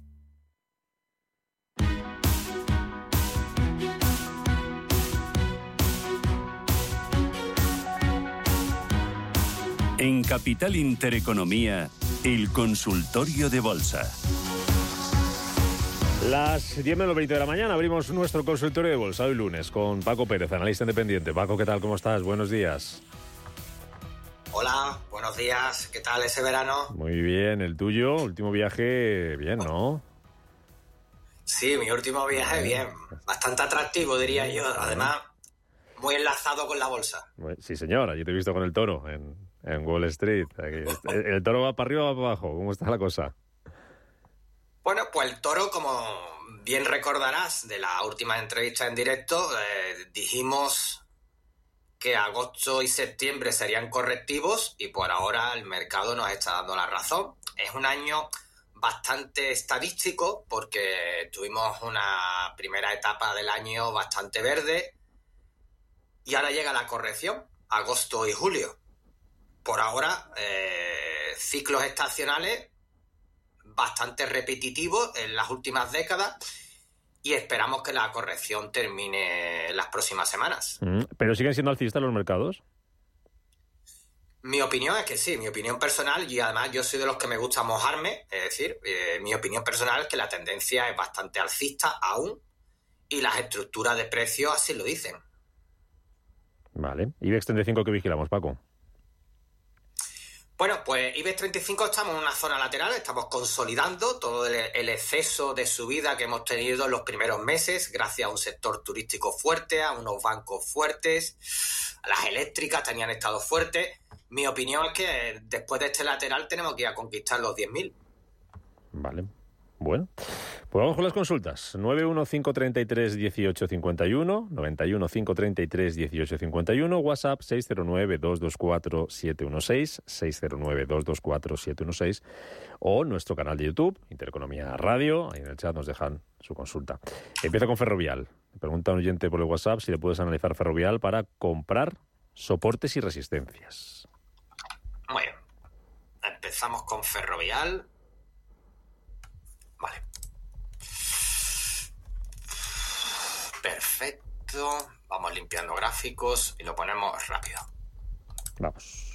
En Capital Intereconomía, el consultorio de bolsa. Las 10 menos 20 de la mañana abrimos nuestro consultorio de bolsa hoy lunes con Paco Pérez, analista independiente. Paco, ¿qué tal? ¿Cómo estás? Buenos días. Hola, buenos días. ¿Qué tal ese verano? Muy bien, el tuyo, último viaje, bien, ¿no? Sí, mi último viaje, bien. Bastante atractivo, diría yo. Además, muy enlazado con la bolsa. Sí, señora, yo te he visto con el toro en, en Wall Street. ¿El, ¿El toro va para arriba o va para abajo? ¿Cómo está la cosa? Bueno, pues el toro, como bien recordarás de la última entrevista en directo, eh, dijimos que agosto y septiembre serían correctivos y por ahora el mercado nos está dando la razón. Es un año bastante estadístico porque tuvimos una primera etapa del año bastante verde y ahora llega la corrección, agosto y julio. Por ahora, eh, ciclos estacionales bastante repetitivos en las últimas décadas y esperamos que la corrección termine las próximas semanas. Mm, ¿Pero siguen siendo alcistas los mercados? Mi opinión es que sí, mi opinión personal, y además yo soy de los que me gusta mojarme, es decir, eh, mi opinión personal es que la tendencia es bastante alcista aún y las estructuras de precios así lo dicen. Vale. ¿IBEX 35 que vigilamos, Paco? Bueno, pues IBEX 35 estamos en una zona lateral, estamos consolidando todo el, exceso de subida que hemos tenido en los primeros meses, gracias a un sector turístico fuerte, a unos bancos fuertes, las eléctricas tenían estado fuertes. Mi opinión es que después de este lateral tenemos que ir a conquistar los 10.000. Vale. Bueno, pues vamos con las consultas. 915331851, 915331851, WhatsApp 609224716, 609224716 o nuestro canal de YouTube, Intereconomía Radio, ahí en el chat nos dejan su consulta. Empieza con Ferrovial. Pregunta un oyente por el WhatsApp si le puedes analizar Ferrovial para comprar soportes y resistencias. Bien. Empezamos con Ferrovial. Vale. Perfecto. Vamos limpiando gráficos y lo ponemos rápido. Vamos.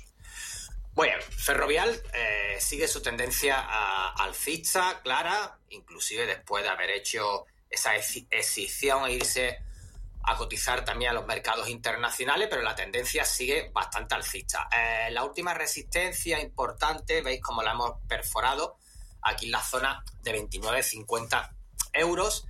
Muy bien, Ferrovial eh, sigue su tendencia a, alcista, clara, inclusive después de haber hecho esa escisión e irse a cotizar también a los mercados internacionales, pero la tendencia sigue bastante alcista. Eh, la última resistencia importante, veis cómo la hemos perforado, aquí en la zona de 29,50 euros.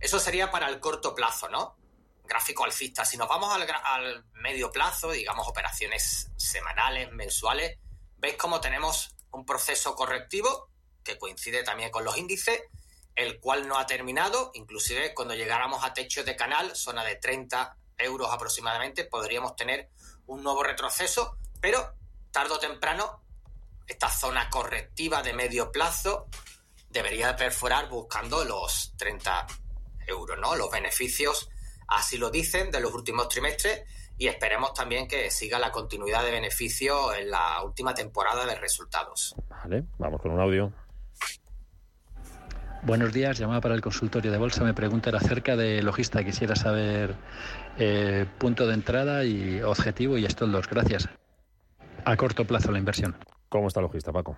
Eso sería para el corto plazo, ¿no? Gráfico alcista. Si nos vamos al, al medio plazo, digamos operaciones semanales, mensuales, veis cómo tenemos un proceso correctivo que coincide también con los índices, el cual no ha terminado. Inclusive cuando llegáramos a techo de canal, zona de 30 euros aproximadamente, podríamos tener un nuevo retroceso, pero tarde o temprano esta zona correctiva de medio plazo debería perforar buscando los 30 euros, ¿no? Los beneficios, así lo dicen, de los últimos trimestres y esperemos también que siga la continuidad de beneficio en la última temporada de resultados. Vale, vamos con un audio. Buenos días, llamada para el consultorio de bolsa. Me pregunta acerca de logista. Quisiera saber eh, punto de entrada y objetivo y estos dos. Gracias. A corto plazo la inversión. ¿Cómo está logista, Paco?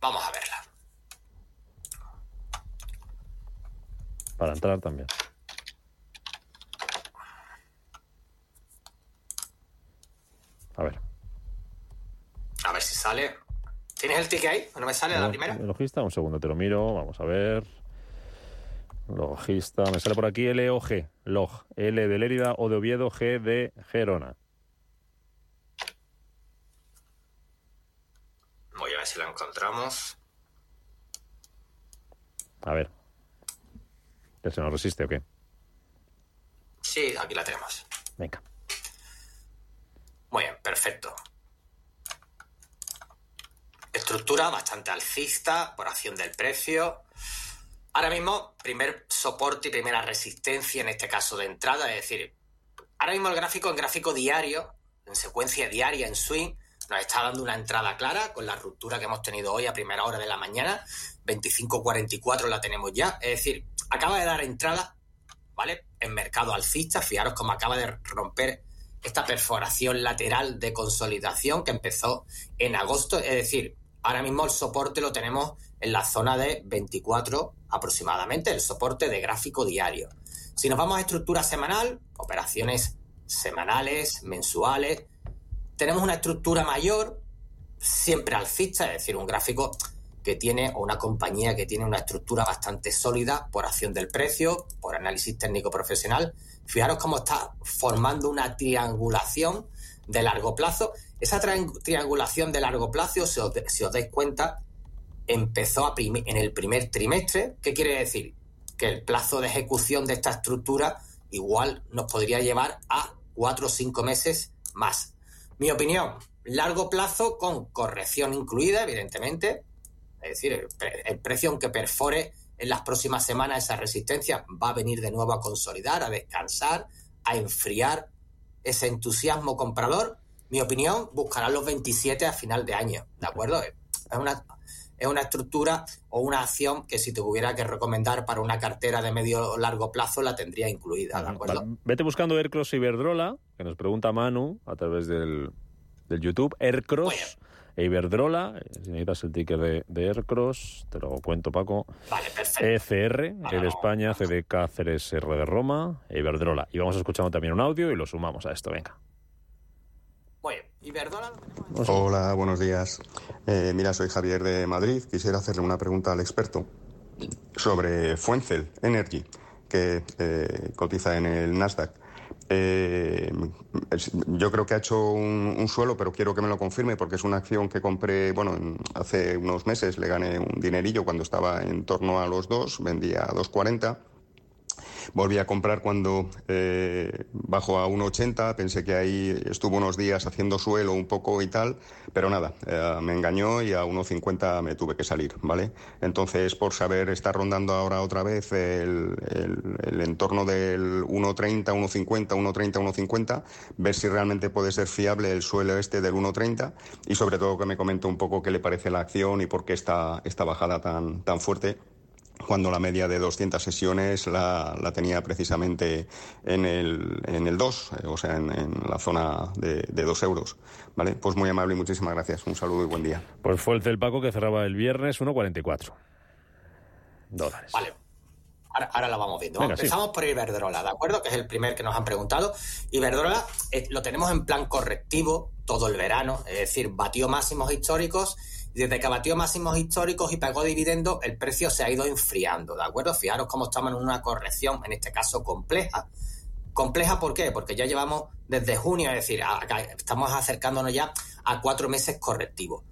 Vamos a verla. Para entrar también. A ver. A ver si sale. ¿Tienes el ticket ahí? ¿No me sale a la primera? Logista, un segundo, te lo miro. Vamos a ver. Logista, me sale por aquí LOG. Log. L de Lérida, O de Oviedo, G de Gerona. Voy a ver si la encontramos. A ver. ¿Ya se nos resiste o qué? Sí, aquí la tenemos. Venga. Muy bien, perfecto. Estructura bastante alcista por acción del precio. Ahora mismo, primer soporte y primera resistencia, en este caso de entrada, es decir, ahora mismo el gráfico en gráfico diario, en secuencia diaria, en swing, nos está dando una entrada clara con la ruptura que hemos tenido hoy a primera hora de la mañana. 25.44 la tenemos ya. Es decir, acaba de dar entrada, ¿vale? En mercado alcista. Fijaros cómo acaba de romper esta perforación lateral de consolidación que empezó en agosto. Es decir, ahora mismo el soporte lo tenemos en la zona de 24 aproximadamente, el soporte de gráfico diario. Si nos vamos a estructura semanal, operaciones semanales, mensuales, tenemos una estructura mayor, siempre alcista, es decir, un gráfico que tiene o una compañía que tiene una estructura bastante sólida por acción del precio, por análisis técnico profesional. Fijaros cómo está formando una triangulación de largo plazo. Esa triangulación de largo plazo, si os, dais cuenta, empezó en el primer trimestre. ¿Qué quiere decir? Que el plazo de ejecución de esta estructura igual nos podría llevar a cuatro o cinco meses más. Mi opinión, largo plazo con corrección incluida, evidentemente. Es decir, el, precio aunque perfore en las próximas semanas esa resistencia va a venir de nuevo a consolidar, a descansar, a enfriar ese entusiasmo comprador. Mi opinión, buscará los 27 a final de año, ¿de acuerdo? Es una, es una estructura o una acción que si te hubiera que recomendar para una cartera de medio o largo plazo la tendría incluida, ¿de acuerdo? Vete buscando Aircross Iberdrola, que nos pregunta Manu a través del, del YouTube. Aircross e Iberdrola, si necesitas el ticket de, de Aircross, te lo cuento Paco. Vale, perfecto. ECR, E de España, CDK, CRSR de Roma, e Iberdrola. Y vamos escuchando también un audio y lo sumamos a esto, venga. Hola, buenos días. Eh, mira, soy Javier de Madrid. Quisiera hacerle una pregunta al experto sobre Fuencel Energy, que eh, cotiza en el Nasdaq. Eh, yo creo que ha hecho un, suelo, pero quiero que me lo confirme porque es una acción que compré, bueno, en, hace unos meses le gané un dinerillo cuando estaba en torno a los 2, vendía a 2.40 Volví a comprar cuando eh, bajó a 1,80. Pensé que ahí estuvo unos días haciendo suelo un poco y tal, pero nada, eh, me engañó y a 1,50 me tuve que salir, ¿vale? Entonces, por saber, está rondando ahora otra vez el, el, el entorno del 1,30, 1,50, 1,30, 1,50, ver si realmente puede ser fiable el suelo este del 1,30 y sobre todo que me comente un poco qué le parece la acción y por qué esta, esta bajada tan, tan fuerte cuando la media de 200 sesiones la, la tenía precisamente en el, en el 2, eh, o sea, en, en la zona de, de, 2 euros. ¿Vale? Pues muy amable y muchísimas gracias. Un saludo y buen día. Pues fue el Celpaco que cerraba el viernes 1,44 dólares. Vale. Ahora, ahora, la vamos viendo. Venga, Empezamos sí. por Iberdrola, ¿de acuerdo? Que es el primer que nos han preguntado. Iberdrola eh, lo tenemos en plan correctivo todo el verano, es decir, batió máximos históricos desde que batió máximos históricos y pagó dividendos, el precio se ha ido enfriando, ¿de acuerdo? Fijaros cómo estamos en una corrección, en este caso compleja. ¿Compleja por qué? Porque ya llevamos desde junio, es decir, estamos acercándonos ya a cuatro meses correctivos.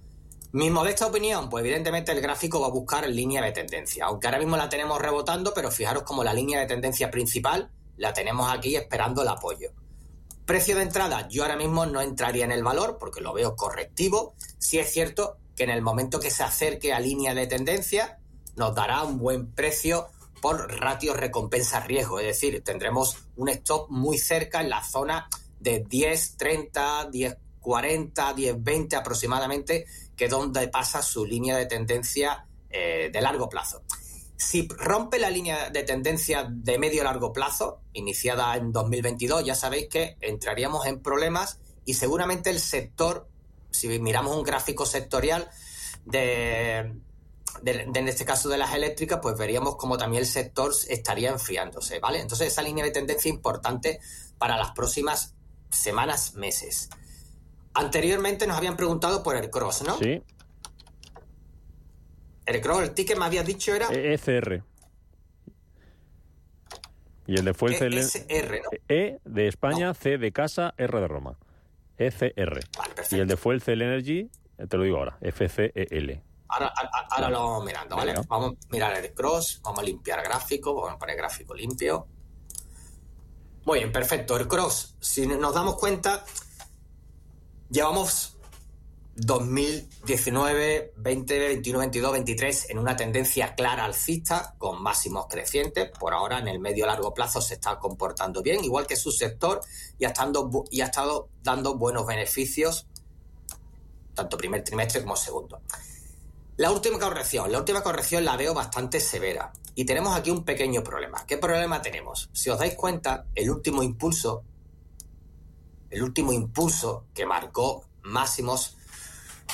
Mi modesta opinión, pues evidentemente el gráfico va a buscar línea de tendencia, aunque ahora mismo la tenemos rebotando, pero fijaros como la línea de tendencia principal la tenemos aquí esperando el apoyo. Precio de entrada, yo ahora mismo no entraría en el valor porque lo veo correctivo. Si es cierto que en el momento que se acerque a línea de tendencia nos dará un buen precio por ratio recompensa-riesgo, es decir, tendremos un stop muy cerca en la zona de 10, 30, 10, 40, 10, 20 aproximadamente, que es donde pasa su línea de tendencia eh, de largo plazo. Si rompe la línea de tendencia de medio largo plazo, iniciada en 2022, ya sabéis que entraríamos en problemas y seguramente el sector si miramos un gráfico sectorial de, de, de, en este caso de las eléctricas, pues veríamos como también el sector estaría enfriándose, ¿vale? Entonces esa línea de tendencia importante para las próximas semanas, meses. Anteriormente nos habían preguntado por el cross, ¿no? Sí. El cross, el ticket me habías dicho era... ECR. Y el de fue el ESR, ¿no? E de España, no. C de casa, R de Roma. ECR. Vale, y el de Fuel Cell Energy, te lo digo ahora, FCEL. Ahora, ahora, ahora lo vamos mirando, ¿vale? Vale. Vamos a mirar el cross, vamos a limpiar gráfico, vamos a poner gráfico limpio. Muy bien, perfecto. El cross, si nos damos cuenta, llevamos 2019, 20, 21, 22, 23 en una tendencia clara alcista con máximos crecientes. Por ahora, en el medio largo plazo se está comportando bien, igual que su sector, y ha, estado, y ha estado dando buenos beneficios, tanto primer trimestre como segundo. La última corrección, la última corrección la veo bastante severa. Y tenemos aquí un pequeño problema. ¿Qué problema tenemos? Si os dais cuenta, el último impulso el último impulso que marcó máximos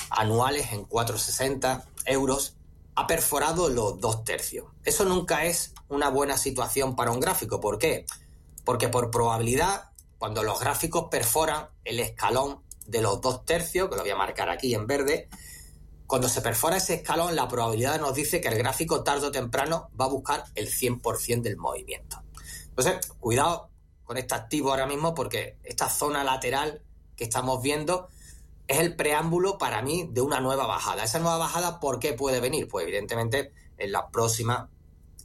anuales en 4,60 euros, ha perforado los dos tercios. Eso nunca es una buena situación para un gráfico. ¿Por qué? Porque por probabilidad, cuando los gráficos perforan el escalón de los dos tercios, que lo voy a marcar aquí en verde, cuando se perfora ese escalón, la probabilidad nos dice que el gráfico tarde o temprano va a buscar el 100% del movimiento. Entonces, cuidado con este activo ahora mismo porque esta zona lateral que estamos viendo es el preámbulo para mí de una nueva bajada. Esa nueva bajada, ¿por qué puede venir? Pues evidentemente en la próxima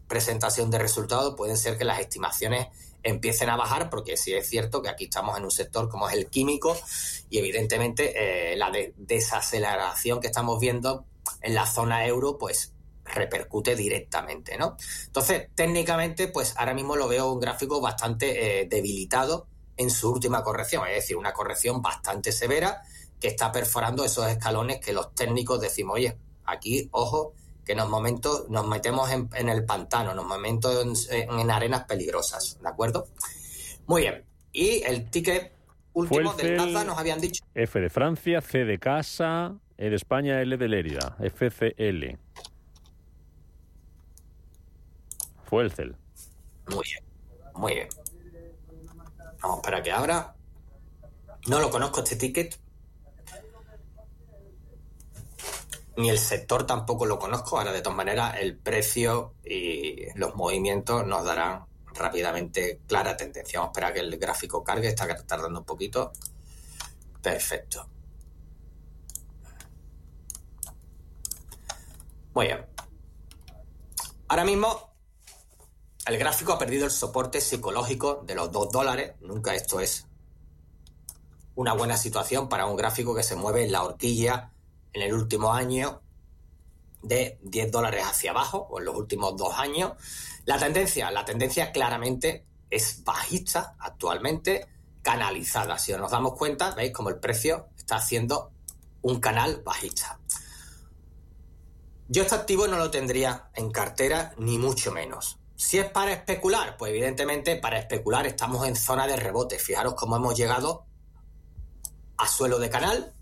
presentación de resultados pueden ser que las estimaciones empiecen a bajar, porque sí es cierto que aquí estamos en un sector como es el químico y evidentemente eh, la desaceleración que estamos viendo en la zona euro, pues repercute directamente, ¿no? Entonces, técnicamente, pues ahora mismo lo veo un gráfico bastante eh, debilitado en su última corrección, es decir, una corrección bastante severa que está perforando esos escalones que los técnicos decimos, oye, aquí, ojo, que en los momentos nos metemos en, el pantano, en los momentos en, arenas peligrosas, ¿de acuerdo? Muy bien. Y el ticket último del Nasdaq nos habían dicho. F de Francia, C de casa, E de España, L de Lérida, FCL. Fue el CEL. Muy bien, muy bien. Vamos para que abra. No lo conozco este ticket, ni el sector tampoco lo conozco. Ahora, de todas maneras, el precio y los movimientos nos darán rápidamente clara tendencia. Vamos a esperar que el gráfico cargue, está tardando un poquito. Perfecto. Muy bien. Ahora mismo el gráfico ha perdido el soporte psicológico de los 2 dólares. Nunca esto es una buena situación para un gráfico que se mueve en la horquilla en el último año de 10 dólares hacia abajo, o en los últimos dos años. La tendencia, la tendencia claramente es bajista actualmente, canalizada. Si nos damos cuenta, veis como el precio está haciendo un canal bajista. Yo este activo no lo tendría en cartera, ni mucho menos. Si es para especular, pues evidentemente para especular estamos en zona de rebote. Fijaros cómo hemos llegado a suelo de canal,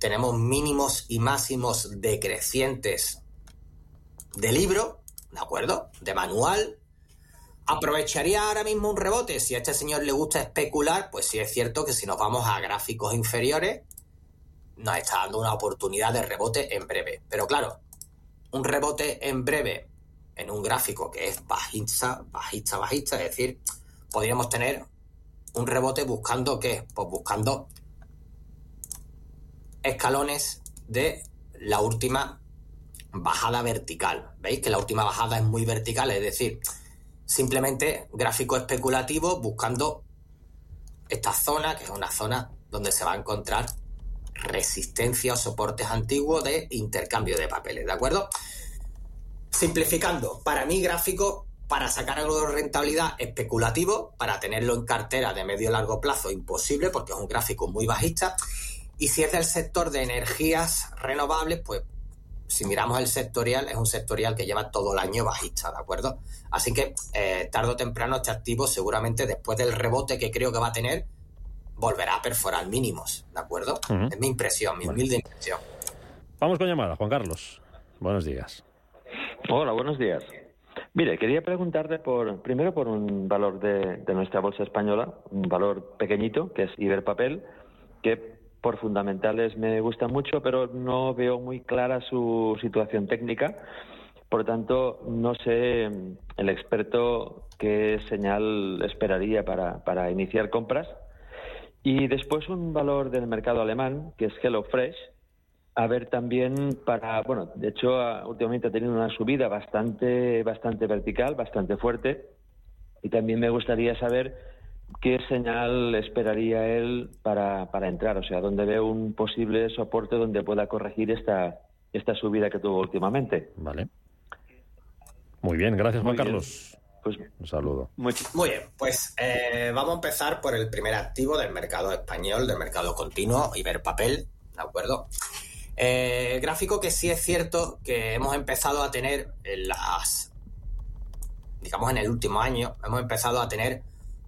tenemos mínimos y máximos decrecientes de libro, ¿de acuerdo? De manual. ¿Aprovecharía ahora mismo un rebote? Si a este señor le gusta especular, pues sí es cierto que si nos vamos a gráficos inferiores, nos está dando una oportunidad de rebote en breve. Pero claro, un rebote en breve en un gráfico que es bajista, bajista, bajista, es decir, podríamos tener un rebote buscando qué? Pues buscando escalones de la última bajada vertical. ¿Veis que la última bajada es muy vertical? Es decir, simplemente gráfico especulativo buscando esta zona, que es una zona donde se va a encontrar resistencia o soportes antiguos de intercambio de papeles, ¿de acuerdo? Simplificando, para mí gráfico, para sacar algo de rentabilidad especulativo, para tenerlo en cartera de medio largo plazo, imposible, porque es un gráfico muy bajista. Y si es del sector de energías renovables, pues si miramos el sectorial, es un sectorial que lleva todo el año bajista, ¿de acuerdo? Así que eh, tarde o temprano este activo seguramente después del rebote que creo que va a tener, volverá a perforar mínimos, ¿de acuerdo? Es mi impresión, mi humilde impresión. Vamos con llamada, Juan Carlos. Buenos días. Hola, buenos días. Mire, quería preguntarte por, primero por un valor de, de nuestra bolsa española, un valor pequeñito, que es Iberpapel, que por fundamentales me gusta mucho, pero no veo muy clara su situación técnica. Por lo tanto, no sé el experto qué señal esperaría para, para iniciar compras. Y después un valor del mercado alemán, que es HelloFresh. A ver también para, bueno, de hecho últimamente ha tenido una subida bastante, bastante vertical, bastante fuerte. Y también me gustaría saber ¿qué señal esperaría él para, para entrar? O sea, ¿dónde ve un posible soporte donde pueda corregir esta, esta subida que tuvo últimamente? Vale. Muy bien, gracias Juan Carlos. Pues, un saludo. Muy, bien, pues eh, vamos a empezar por el primer activo del mercado español, del mercado continuo, Iberpapel, ¿de acuerdo? Eh, gráfico que sí es cierto que hemos empezado a tener en las, digamos en el último año, hemos empezado a tener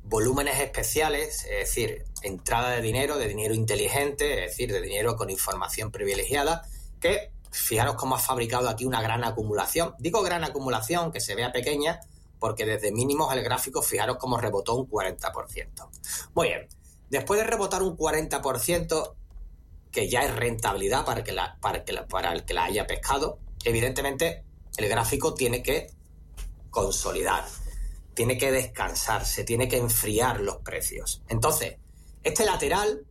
volúmenes especiales, es decir, entrada de dinero, de dinero inteligente, es decir, de dinero con información privilegiada, que fijaros cómo ha fabricado aquí una gran acumulación. Digo gran acumulación, que se vea pequeña, porque desde mínimos el gráfico, fijaros cómo rebotó un 40%. Muy bien, después de rebotar un 40%, que ya es rentabilidad para, que la, para, que para el que la haya pescado, evidentemente el gráfico tiene que consolidar, tiene que descansar, se tiene que enfriar los precios. Entonces, este lateral,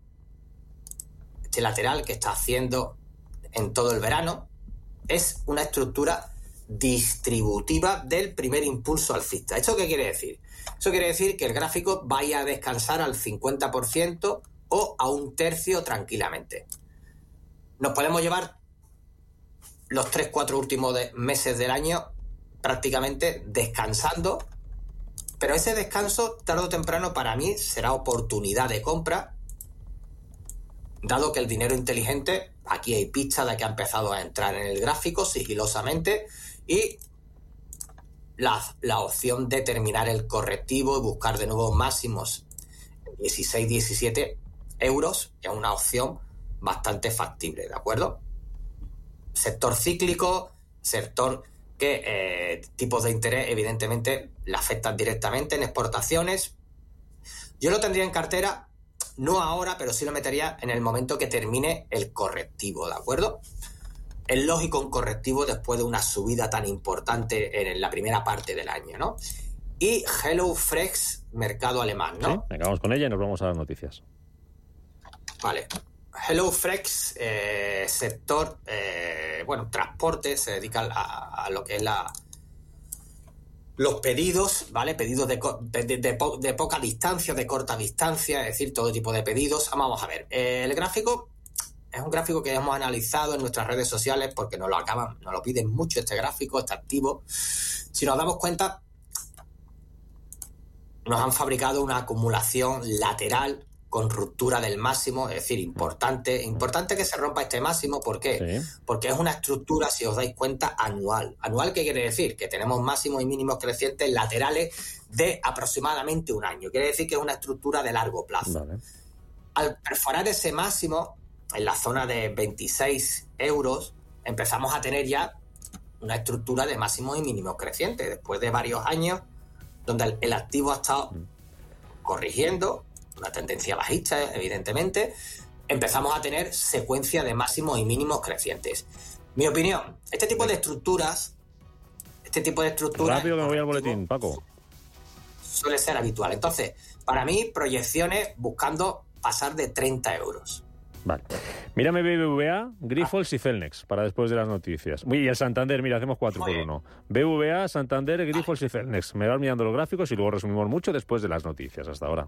este lateral que está haciendo en todo el verano, es una estructura distributiva del primer impulso alcista. ¿Esto qué quiere decir? Eso quiere decir que el gráfico vaya a descansar al 50% o a un tercio tranquilamente. Nos podemos llevar los 3-4 últimos meses del año prácticamente descansando, pero ese descanso tarde o temprano para mí será oportunidad de compra, dado que el dinero inteligente, aquí hay pista de que ha empezado a entrar en el gráfico sigilosamente y la, la opción de terminar el correctivo y buscar de nuevo máximos 16-17 euros es una opción bastante factible, ¿de acuerdo? Sector cíclico, sector que eh, tipos de interés evidentemente le afectan directamente en exportaciones. Yo lo tendría en cartera, no ahora, pero sí lo metería en el momento que termine el correctivo, ¿de acuerdo? Es lógico un correctivo después de una subida tan importante en la primera parte del año, ¿no? Y Hello Fresh, mercado alemán, ¿no? Sí, acabamos con ella y nos vamos a las noticias. Vale. Hello Frex, eh, sector, eh, bueno, transporte, se dedica a, lo que es la los pedidos, ¿vale? Pedidos de, de, poca distancia, de corta distancia, es decir, todo tipo de pedidos. Vamos a ver, eh, el gráfico es un gráfico que hemos analizado en nuestras redes sociales porque nos lo acaban, nos lo piden mucho este gráfico, está activo. Si nos damos cuenta, nos han fabricado una acumulación lateral con ruptura del máximo, es decir, importante, importante que se rompa este máximo, ¿por qué? Porque es una estructura, si os dais cuenta, anual. ¿Anual qué quiere decir? Que tenemos máximos y mínimos crecientes laterales de aproximadamente un año. Quiere decir que es una estructura de largo plazo. Al perforar ese máximo, en la zona de 26 euros, empezamos a tener ya una estructura de máximos y mínimos crecientes, después de varios años donde el activo ha estado mm. corrigiendo, una tendencia bajista, evidentemente, empezamos a tener secuencia de máximos y mínimos crecientes. Mi opinión, este tipo de estructuras, este tipo de estructuras... Rápido que me voy al boletín, Paco. Suele ser habitual. Entonces, para mí, proyecciones buscando pasar de 30 euros. Vale. Mírame BBVA, Grifols y Celnex para después de las noticias. Y el Santander, mira, hacemos cuatro por uno. BBVA, Santander, Grifols y Celnex. Me vas mirando los gráficos y luego resumimos mucho después de las noticias. Hasta ahora.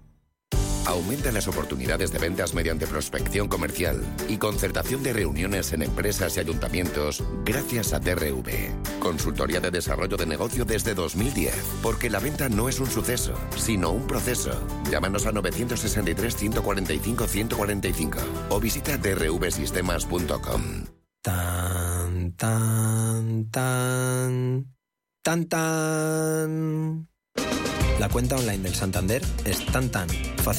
Aumenta las oportunidades de ventas mediante prospección comercial y concertación de reuniones en empresas y ayuntamientos gracias a DRV. Consultoría de desarrollo de negocio desde 2010. Porque la venta no es un suceso, sino un proceso. Llámanos a 963-145-145 o visita drvsistemas.com. Tan, tan, tan. Tan, tan. La cuenta online del Santander es tan, tan fácil